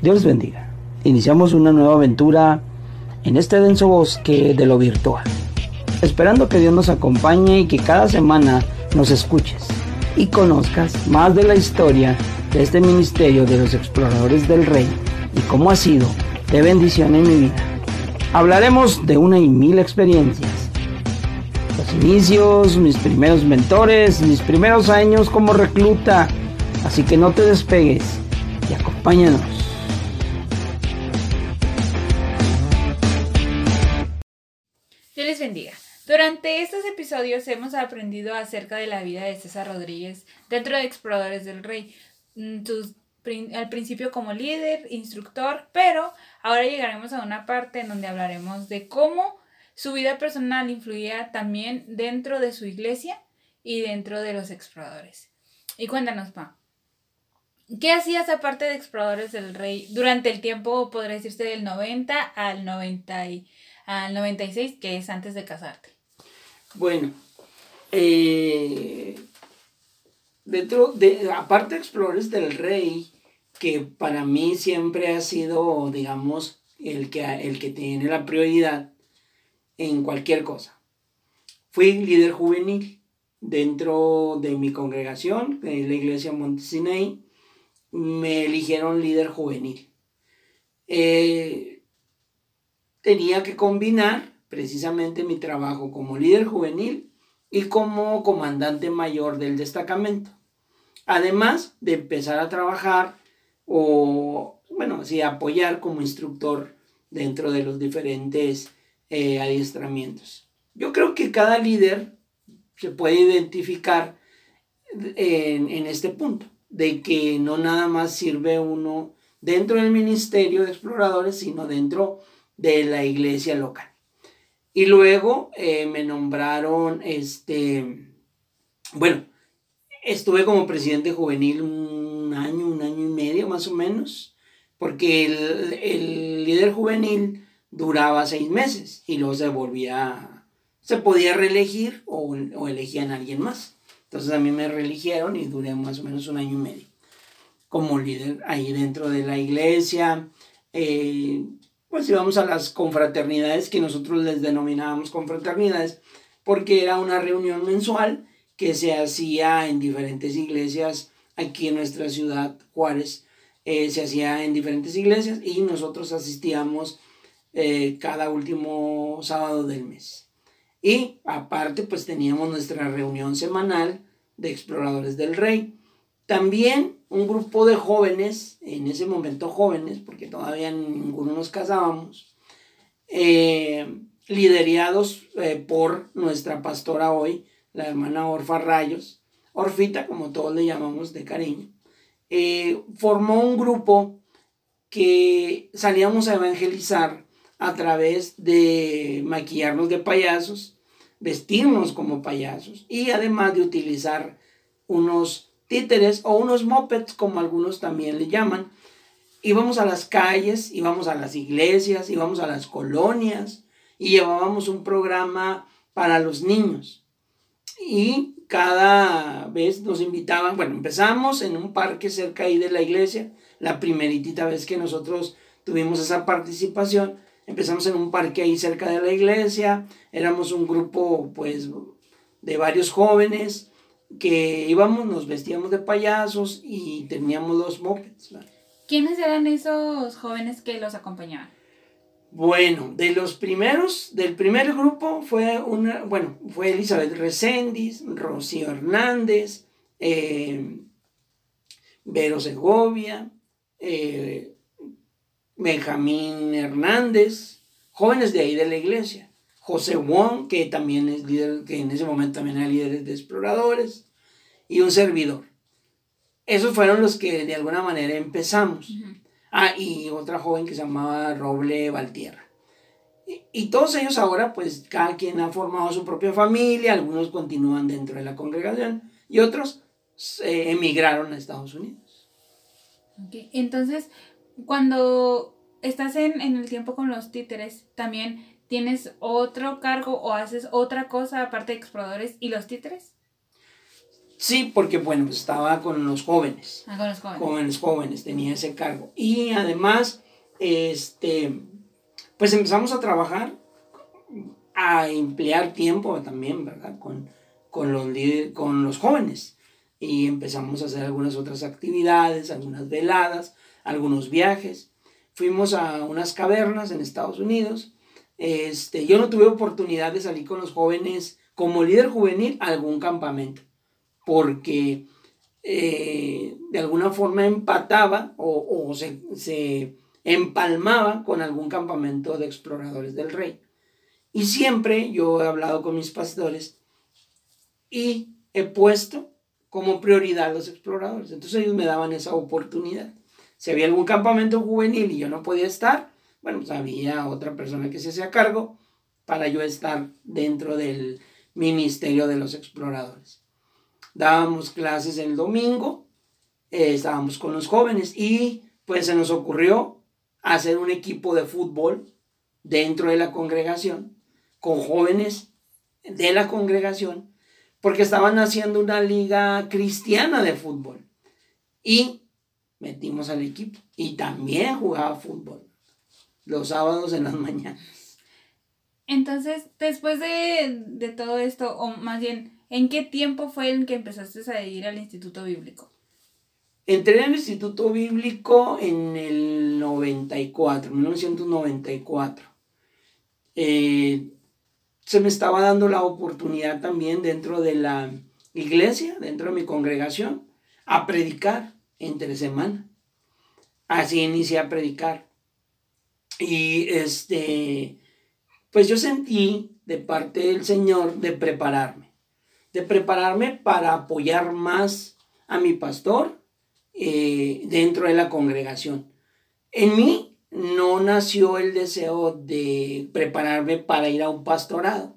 Dios bendiga. Iniciamos una nueva aventura en este denso bosque de lo virtual. Esperando que Dios nos acompañe y que cada semana nos escuches y conozcas más de la historia de este ministerio de los exploradores del rey y cómo ha sido de bendición en mi vida. Hablaremos de una y mil experiencias. Los inicios, mis primeros mentores, mis primeros años como recluta. Así que no te despegues y acompáñanos. Bendiga. Durante estos episodios hemos aprendido acerca de la vida de César Rodríguez dentro de Exploradores del Rey. Mm, al principio como líder, instructor, pero ahora llegaremos a una parte en donde hablaremos de cómo su vida personal influía también dentro de su iglesia y dentro de los exploradores. Y cuéntanos, Pa, ¿qué hacías aparte de Exploradores del Rey durante el tiempo, podría decirse, del 90 al 90 al 96, que es antes de casarte? Bueno, eh, dentro de, aparte Explores del Rey, que para mí siempre ha sido, digamos, el que, el que tiene la prioridad en cualquier cosa. Fui líder juvenil dentro de mi congregación, en la iglesia Montesinei, me eligieron líder juvenil. Eh, tenía que combinar precisamente mi trabajo como líder juvenil y como comandante mayor del destacamento. Además de empezar a trabajar o, bueno, sí, apoyar como instructor dentro de los diferentes eh, adiestramientos. Yo creo que cada líder se puede identificar en, en este punto, de que no nada más sirve uno dentro del ministerio de exploradores, sino dentro de la iglesia local. Y luego eh, me nombraron, este, bueno, estuve como presidente juvenil un año, un año y medio más o menos, porque el, líder juvenil duraba seis meses y luego se volvía, se podía reelegir o, o elegían a alguien más. Entonces a mí me reeligieron y duré más o menos un año y medio como líder ahí dentro de la iglesia. Eh, pues íbamos a las confraternidades que nosotros les denominábamos confraternidades, porque era una reunión mensual que se hacía en diferentes iglesias aquí en nuestra ciudad, Juárez, eh, se hacía en diferentes iglesias y nosotros asistíamos eh, cada último sábado del mes. Y aparte, pues teníamos nuestra reunión semanal de exploradores del rey. También un grupo de jóvenes, en ese momento jóvenes, porque todavía ninguno nos casábamos, eh, liderados eh, por nuestra pastora hoy, la hermana Orfa Rayos, Orfita, como todos le llamamos de cariño, eh, formó un grupo que salíamos a evangelizar a través de maquillarnos de payasos, vestirnos como payasos y además de utilizar unos títeres o unos mopeds, como algunos también le llaman. Íbamos a las calles, íbamos a las iglesias, íbamos a las colonias y llevábamos un programa para los niños. Y cada vez nos invitaban, bueno, empezamos en un parque cerca ahí de la iglesia, la primeritita vez que nosotros tuvimos esa participación, empezamos en un parque ahí cerca de la iglesia, éramos un grupo pues de varios jóvenes, que íbamos, nos vestíamos de payasos y teníamos los mopeds. ¿Quiénes eran esos jóvenes que los acompañaban? Bueno, de los primeros, del primer grupo fue una, bueno, fue Elizabeth Reséndiz, Rocío Hernández, eh, Vero Segovia, eh, Benjamín Hernández, jóvenes de ahí de la iglesia. José Wong, que también es líder, que en ese momento también era líder de exploradores, y un servidor. Esos fueron los que de alguna manera empezamos. Ah, y otra joven que se llamaba Roble Valtierra. Y, todos ellos ahora, pues cada quien ha formado su propia familia, algunos continúan dentro de la congregación y otros emigraron a Estados Unidos. Entonces, cuando estás en, en el tiempo con los títeres, también ¿Tienes otro cargo o haces otra cosa aparte de exploradores y los títeres? Sí, porque bueno, pues estaba con los jóvenes. Ah, con los jóvenes. Los jóvenes, tenía ese cargo. Y además, este, pues empezamos a trabajar, a emplear tiempo también, ¿verdad? Con, con, los, con los jóvenes. Y empezamos a hacer algunas otras actividades, algunas veladas, algunos viajes. Fuimos a unas cavernas en Estados Unidos. Este, yo no tuve oportunidad de salir con los jóvenes como líder juvenil a algún campamento porque eh, de alguna forma empataba o, se, empalmaba con algún campamento de exploradores del rey. Y siempre yo he hablado con mis pastores y he puesto como prioridad a los exploradores. Entonces ellos me daban esa oportunidad. Si había algún campamento juvenil y yo no podía estar, bueno, pues había otra persona que se hacía cargo para yo estar dentro del ministerio de los exploradores dábamos clases el domingo, eh, estábamos con los jóvenes y pues se nos ocurrió hacer un equipo de fútbol dentro de la congregación, con jóvenes de la congregación, porque estaban haciendo una liga cristiana de fútbol. Y metimos al equipo. Y también jugaba fútbol los sábados en las mañanas. Entonces, después de, de todo esto, o más bien, ¿En qué tiempo fue en que empezaste a ir al Instituto Bíblico? Entré al Instituto Bíblico en el 94, 1994. Eh, se me estaba dando la oportunidad también dentro de la iglesia, dentro de mi congregación, a predicar entre semana. Así inicié a predicar. Y este, pues yo sentí de parte del Señor de prepararme de prepararme para apoyar más a mi pastor eh, dentro de la congregación. En mí no nació el deseo de prepararme para ir a un pastorado.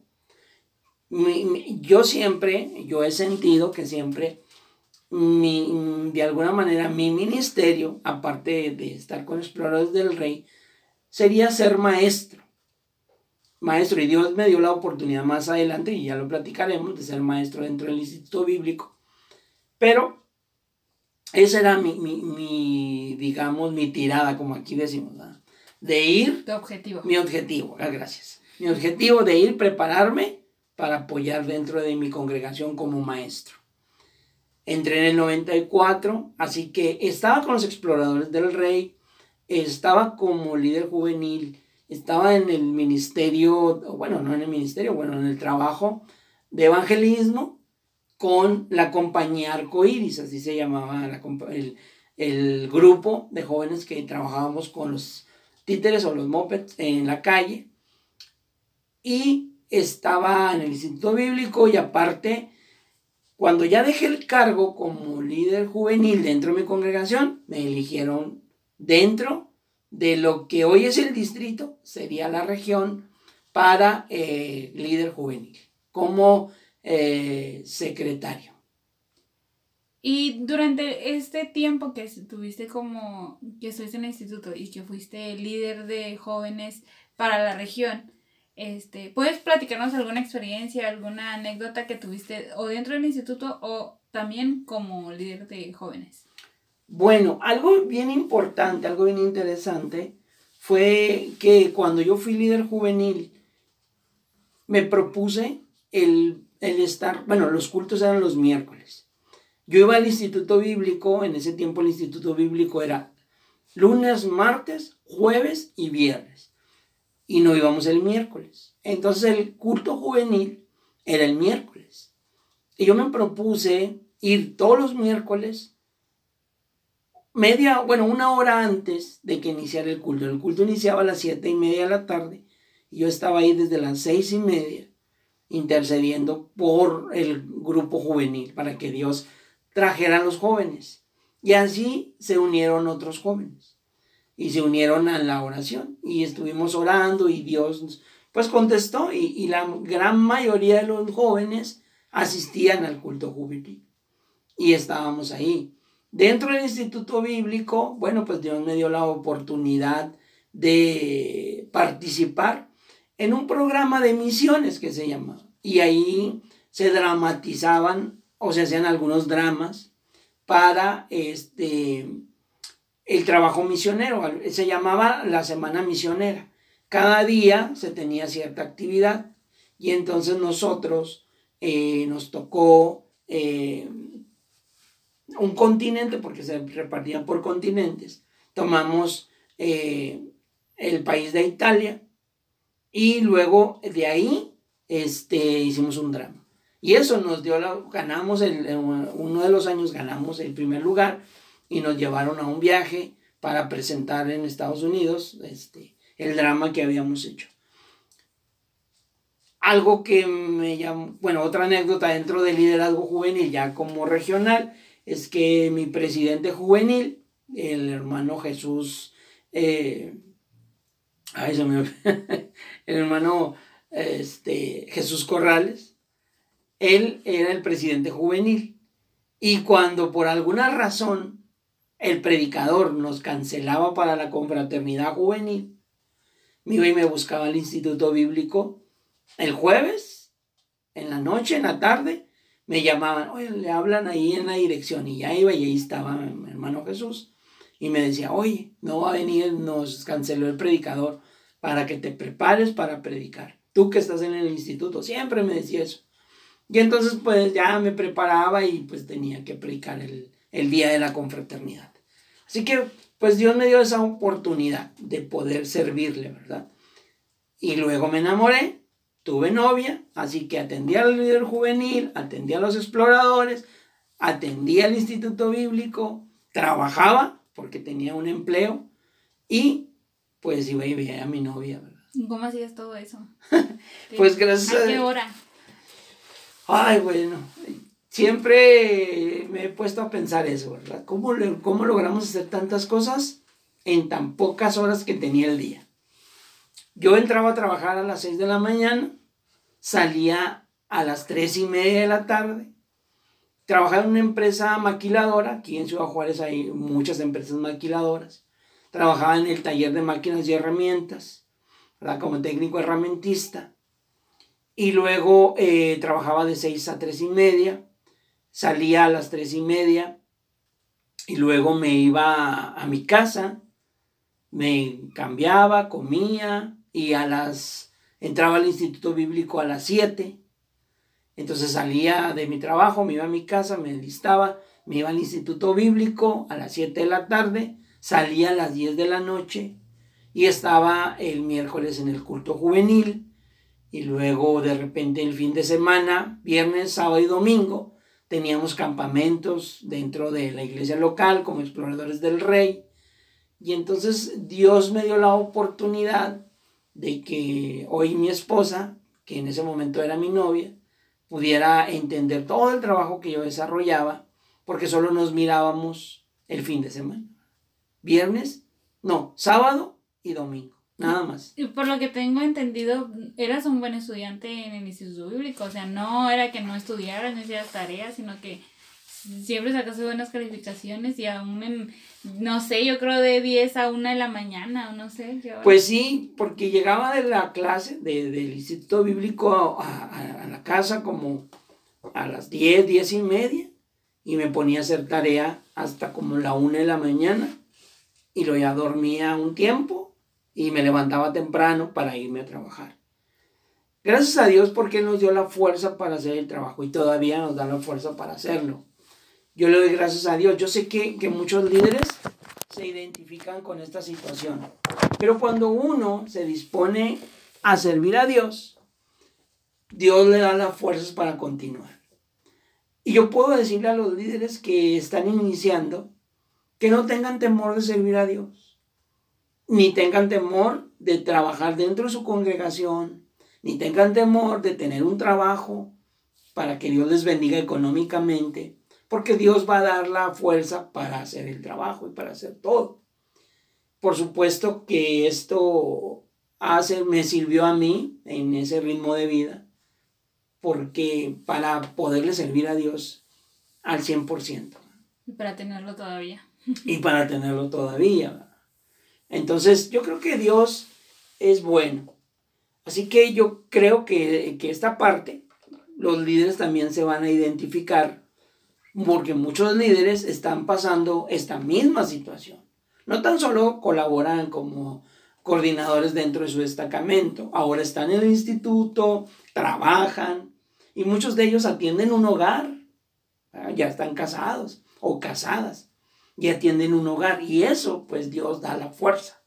yo siempre, yo he sentido que siempre de alguna manera mi ministerio, aparte de estar con exploradores del rey, sería ser maestro maestro y Dios me dio la oportunidad más adelante, y ya lo platicaremos, de ser maestro dentro del Instituto Bíblico. Pero esa era mi, digamos, mi tirada, como aquí decimos, de ir. Tu objetivo. Mi objetivo, gracias. Mi objetivo de ir, prepararme para apoyar dentro de mi congregación como maestro. Entré en el 94, así que estaba con los exploradores del rey, estaba como líder juvenil estaba en el ministerio, bueno, no en el ministerio, bueno, en el trabajo de evangelismo con la compañía Arcoiris, así se llamaba el, grupo de jóvenes que trabajábamos con los títeres o los mopeds en la calle. Y estaba en el Instituto Bíblico y aparte, cuando ya dejé el cargo como líder juvenil dentro de mi congregación, me eligieron dentro de lo que hoy es el distrito, sería la región, para eh, líder juvenil, como eh, secretario. Y durante este tiempo que estuviste como, que estuviste en el instituto y que fuiste líder de jóvenes para la región, este, ¿puedes platicarnos alguna experiencia, alguna anécdota que tuviste o dentro del instituto o también como líder de jóvenes? Bueno, algo bien importante, algo bien interesante, fue que cuando yo fui líder juvenil, me propuse el, estar, bueno, los cultos eran los miércoles. Yo iba al Instituto Bíblico, en ese tiempo el Instituto Bíblico era lunes, martes, jueves y viernes. Y no íbamos el miércoles. Entonces el culto juvenil era el miércoles. Y yo me propuse ir todos los miércoles media, bueno, una hora antes de que iniciara el culto. El culto iniciaba a las siete y media de la tarde y yo estaba ahí desde las seis y media intercediendo por el grupo juvenil para que Dios trajera a los jóvenes. Y así se unieron otros jóvenes y se unieron a la oración y estuvimos orando y Dios pues contestó y, y la gran mayoría de los jóvenes asistían al culto juvenil y estábamos ahí. Dentro del Instituto Bíblico, bueno, pues Dios me dio la oportunidad de participar en un programa de misiones que se llama. Y ahí se dramatizaban o se hacían algunos dramas para este, el trabajo misionero. Se llamaba la Semana Misionera. Cada día se tenía cierta actividad y entonces nosotros eh, nos tocó eh, un continente, porque se repartían por continentes. Tomamos eh, el país de Italia y luego de ahí este, hicimos un drama. Y eso nos dio, la, ganamos, el, uno de los años ganamos el primer lugar y nos llevaron a un viaje para presentar en Estados Unidos este, el drama que habíamos hecho. Algo que me llamó, bueno, otra anécdota dentro del liderazgo juvenil, ya como regional, es que mi presidente juvenil, el hermano Jesús, eh, se me, el hermano este, Jesús Corrales, él era el presidente juvenil. Y cuando por alguna razón el predicador nos cancelaba para la confraternidad juvenil, me iba y me buscaba al instituto bíblico el jueves, en la noche, en la tarde, me llamaban, oye, le hablan ahí en la dirección. Y ya iba y ahí estaba mi hermano Jesús. Y me decía, oye, no va a venir, nos canceló el predicador para que te prepares para predicar. Tú que estás en el instituto, siempre me decía eso. Y entonces pues ya me preparaba y pues tenía que predicar el, el día de la confraternidad. Así que pues Dios me dio esa oportunidad de poder servirle, ¿verdad? Y luego me enamoré tuve novia, así que atendía al líder juvenil, atendía a los exploradores, atendía al instituto bíblico, trabajaba porque tenía un empleo y pues iba y veía a mi novia. ¿verdad? ¿Cómo hacías todo eso? pues gracias a... qué hora? Ay, bueno, siempre me he puesto a pensar eso, ¿verdad? ¿Cómo, ¿Cómo logramos hacer tantas cosas en tan pocas horas que tenía el día? Yo entraba a trabajar a las 6 de la mañana, salía a las 3 y media de la tarde, trabajaba en una empresa maquiladora, aquí en Ciudad Juárez hay muchas empresas maquiladoras, trabajaba en el taller de máquinas y herramientas, como técnico herramientista, y luego eh, trabajaba de 6 a 3 y media, salía a las 3 y media, y luego me iba a mi casa, me cambiaba, comía, y a las, entraba al instituto bíblico a las 7. Entonces salía de mi trabajo, me iba a mi casa, me enlistaba, me iba al instituto bíblico a las 7 de la tarde, salía a las 10 de la noche y estaba el miércoles en el culto juvenil y luego de repente el fin de semana, viernes, sábado y domingo, teníamos campamentos dentro de la iglesia local como exploradores del rey. Y entonces Dios me dio la oportunidad de que hoy mi esposa, que en ese momento era mi novia, pudiera entender todo el trabajo que yo desarrollaba, porque solo nos mirábamos el fin de semana. Viernes, no, sábado y domingo, nada más. Y por lo que tengo entendido, eras un buen estudiante en el Instituto Bíblico, o sea, no era que no estudiaras, no hicieras tareas, sino que siempre sacaste buenas calificaciones y aún en, no sé, yo creo de 10 a 1 de la mañana, no sé. Pues sí, porque llegaba de la clase de, del Instituto Bíblico a, la casa como a las 10, 10 y media y me ponía a hacer tarea hasta como la 1 de la mañana y luego ya dormía un tiempo y me levantaba temprano para irme a trabajar. Gracias a Dios porque nos dio la fuerza para hacer el trabajo y todavía nos da la fuerza para hacerlo. Yo le doy gracias a Dios. Yo sé que, que muchos líderes se identifican con esta situación. Pero cuando uno se dispone a servir a Dios, Dios le da las fuerzas para continuar. Y yo puedo decirle a los líderes que están iniciando que no tengan temor de servir a Dios, ni tengan temor de trabajar dentro de su congregación, ni tengan temor de tener un trabajo para que Dios les bendiga económicamente, porque Dios va a dar la fuerza para hacer el trabajo y para hacer todo. Por supuesto que esto hace, me sirvió a mí en ese ritmo de vida, porque para poderle servir a Dios al 100%. Y para tenerlo todavía. Y para tenerlo todavía. Entonces yo creo que Dios es bueno. Así que yo creo que, que esta parte, los líderes también se van a identificar porque muchos líderes están pasando esta misma situación. No tan solo colaboran como coordinadores dentro de su destacamento, ahora están en el instituto, trabajan y muchos de ellos atienden un hogar, ya están casados o casadas y atienden un hogar y eso pues Dios da la fuerza.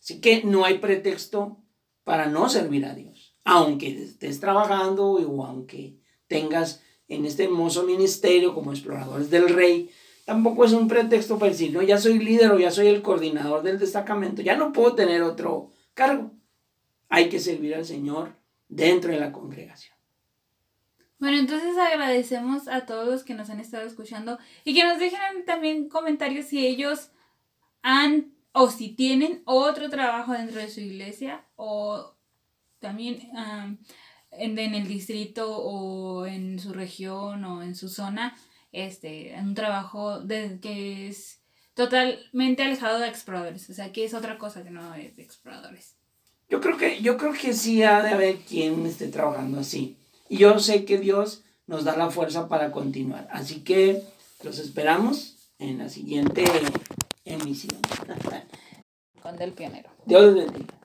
Así que no hay pretexto para no servir a Dios, aunque estés trabajando o aunque tengas en este hermoso ministerio como exploradores del rey, tampoco es un pretexto para decir, no, ya soy líder o ya soy el coordinador del destacamento, ya no puedo tener otro cargo. Hay que servir al Señor dentro de la congregación. Bueno, entonces agradecemos a todos los que nos han estado escuchando y que nos dejen también comentarios si ellos han o si tienen otro trabajo dentro de su iglesia o también en, en, el distrito o en su región o en su zona, este, un trabajo de, que es totalmente alejado de exploradores, o sea, que es otra cosa que no es de exploradores. Yo creo que, yo creo que sí ha de haber quien esté trabajando así. Y yo sé que Dios nos da la fuerza para continuar. Así que los esperamos en la siguiente emisión. Con Del Pionero. Dios les bendiga.